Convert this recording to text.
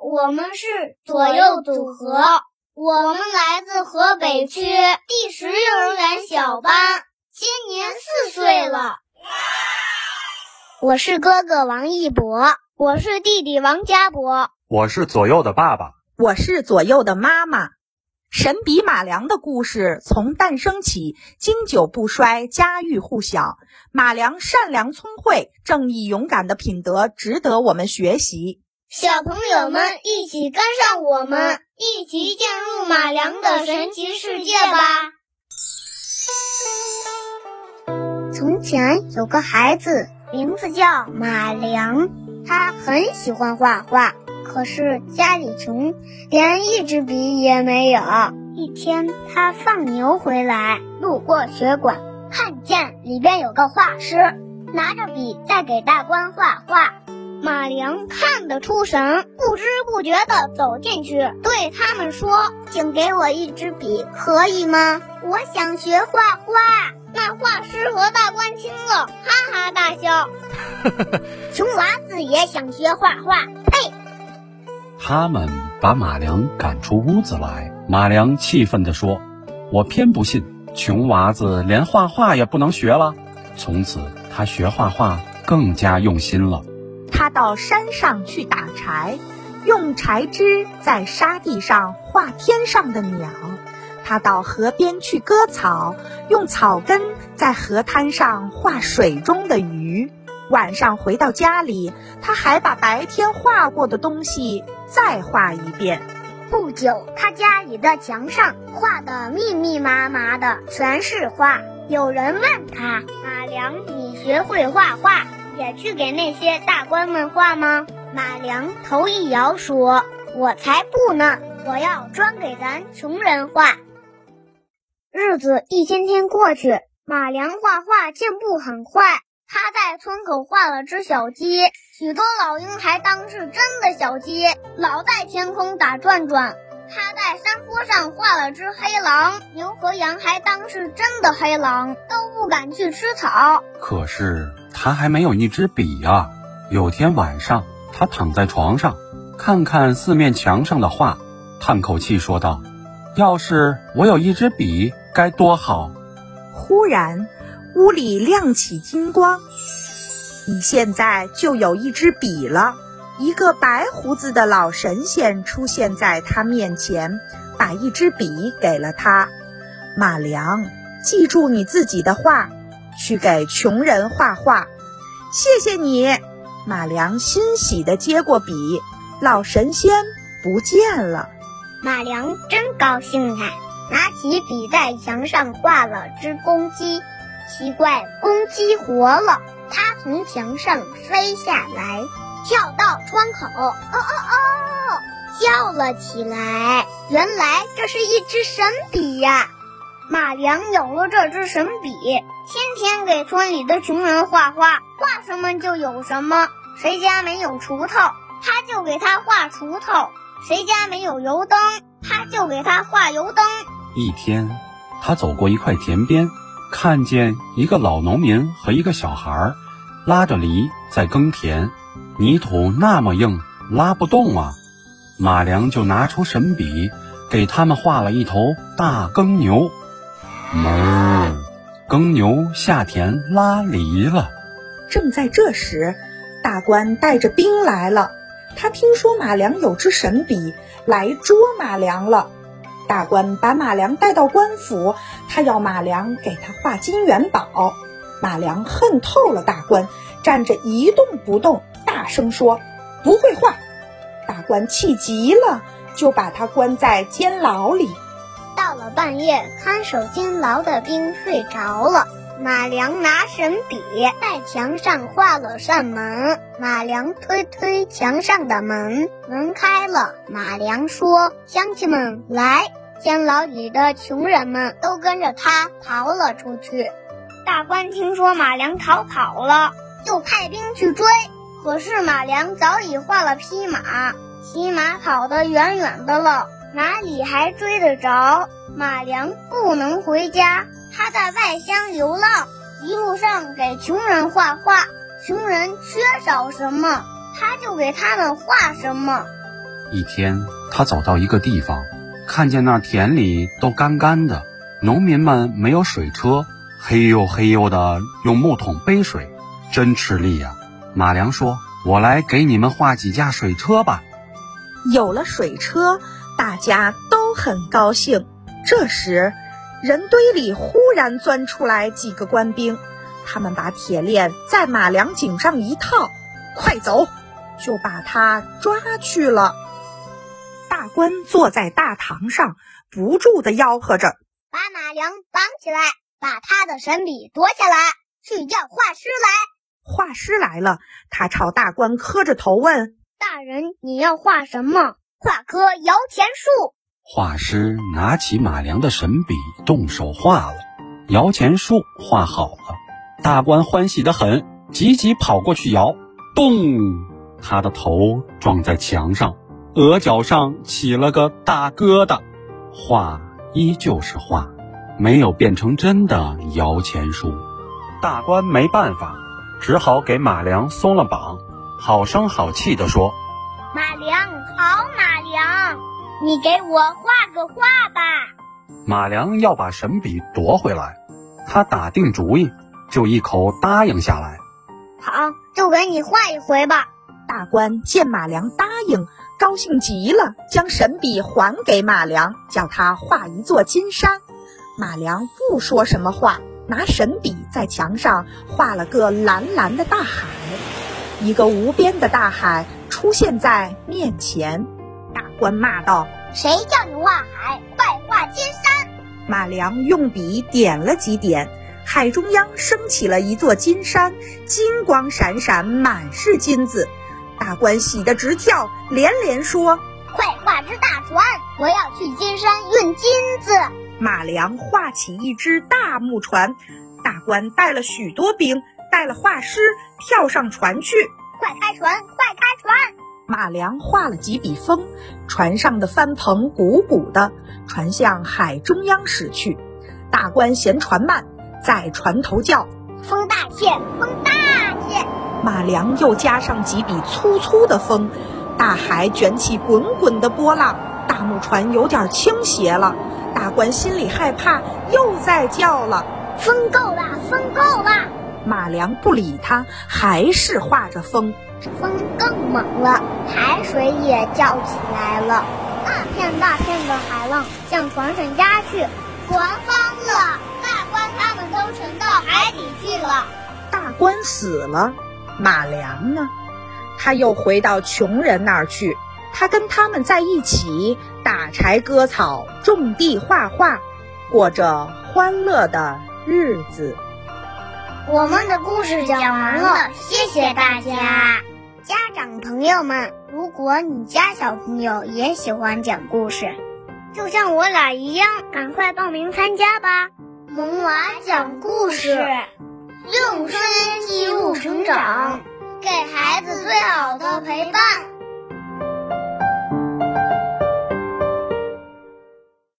我们是左右组合，我们来自河北区第十幼儿园小班，今年四岁了。我是哥哥王一博，我是弟弟王家博，我是左右的爸爸，我是左右的妈妈。神笔马良的故事从诞生起，经久不衰，家喻户晓。马良善良聪慧、正义勇敢的品德值得我们学习。小朋友们一起跟上我们，一起进入马良的神奇世界吧！从前有个孩子，名字叫马良，他很喜欢画画。可是家里穷，连一支笔也没有。一天，他放牛回来，路过学馆，看见里边有个画师拿着笔在给大官画画。马良看得出神，不知不觉地走进去，对他们说：“请给我一支笔，可以吗？我想学画画。”那画师和大官听了，哈哈大笑。穷娃子也想学画画，呸！他们把马良赶出屋子来。马良气愤地说：“我偏不信，穷娃子连画画也不能学了。”从此，他学画画更加用心了。他到山上去打柴，用柴枝在沙地上画天上的鸟；他到河边去割草，用草根在河滩上画水中的鱼。晚上回到家里，他还把白天画过的东西再画一遍。不久，他家里的墙上画的密密麻麻的，全是画。有人问他：“马良，你学会画画，也去给那些大官们画吗？”马良头一摇，说：“我才不呢！我要专给咱穷人画。”日子一天天过去，马良画画进步很快。他在村口画了只小鸡，许多老鹰还当是真的小鸡，老在天空打转转。他在山坡上画了只黑狼，牛和羊还当是真的黑狼，都不敢去吃草。可是他还没有一支笔呀。有天晚上，他躺在床上，看看四面墙上的画，叹口气说道：“要是我有一支笔，该多好！”忽然。屋里亮起金光，你现在就有一支笔了。一个白胡子的老神仙出现在他面前，把一支笔给了他。马良，记住你自己的话，去给穷人画画。谢谢你，马良欣喜地接过笔。老神仙不见了，马良真高兴啊！拿起笔在墙上画了只公鸡。奇怪，公鸡活了，它从墙上飞下来，跳到窗口，哦哦哦，叫了起来。原来这是一支神笔呀！马良有了这支神笔，天天给村里的穷人画画，画什么就有什么。谁家没有锄头，他就给他画锄头；谁家没有油灯，他就给他画油灯。一天，他走过一块田边。看见一个老农民和一个小孩拉着犁在耕田，泥土那么硬，拉不动啊。马良就拿出神笔，给他们画了一头大耕牛。哞，耕牛下田拉犁了。正在这时，大官带着兵来了。他听说马良有支神笔，来捉马良了。大官把马良带到官府，他要马良给他画金元宝。马良恨透了大官，站着一动不动，大声说：“不会画。”大官气极了，就把他关在监牢里。了半夜，看守监牢的兵睡着了。马良拿神笔在墙上画了扇门，马良推推墙上的门，门开了。马良说：“乡亲们来！”监牢里的穷人们都跟着他逃了出去。大官听说马良逃跑了，就派兵去追。可是马良早已画了匹马，骑马跑得远远的了，哪里还追得着？马良不能回家。他在外乡流浪，一路上给穷人画画，穷人缺少什么，他就给他们画什么。一天，他走到一个地方，看见那田里都干干的，农民们没有水车，嘿呦嘿呦的用木桶背水，真吃力呀。马良说：“我来给你们画几架水车吧。”有了水车，大家都很高兴。这时，人堆里忽然钻出来几个官兵，他们把铁链在马良颈上一套，快走，就把他抓去了。大官坐在大堂上，不住地吆喝着：“把马良绑起来，把他的神笔夺下来，去叫画师来。”画师来了，他朝大官磕着头问：“大人，你要画什么？画棵摇钱树。”画师拿起马良的神笔，动手画了摇钱树，画好了。大官欢喜的很，急急跑过去摇，咚！他的头撞在墙上，额角上起了个大疙瘩。画依旧是画，没有变成真的摇钱树。大官没办法，只好给马良松了绑，好声好气地说：“马良，好马良。”你给我画个画吧。马良要把神笔夺回来，他打定主意，就一口答应下来。好，就给你画一回吧。大官见马良答应，高兴极了，将神笔还给马良，叫他画一座金山。马良不说什么话，拿神笔在墙上画了个蓝蓝的大海，一个无边的大海出现在面前。大官骂道：“谁叫你画海？快画金山！”马良用笔点了几点，海中央升起了一座金山，金光闪闪，满是金子。大官喜得直跳，连连说：“快画只大船，我要去金山运金子。”马良画起一只大木船，大官带了许多兵，带了画师，跳上船去。快开船！快开船！马良画了几笔风，船上的帆篷鼓鼓的，船向海中央驶去。大官嫌船慢，在船头叫：“风大些，风大些。”马良又加上几笔粗粗的风，大海卷起滚滚的波浪，大木船有点倾斜了。大官心里害怕，又在叫了：“风够了，风够了。”马良不理他，还是画着风。风更猛了，海水也叫起来了，大片大片的海浪向船上压去，船翻了，大官他们都沉到海底去了。大官死了，马良呢？他又回到穷人那儿去，他跟他们在一起打柴割草、种地画画，过着欢乐的日子。我们的故事讲完了，谢谢大家。家长朋友们，如果你家小朋友也喜欢讲故事，就像我俩一样，赶快报名参加吧！萌娃讲故事，用声音记录成长，给孩子最好的陪伴。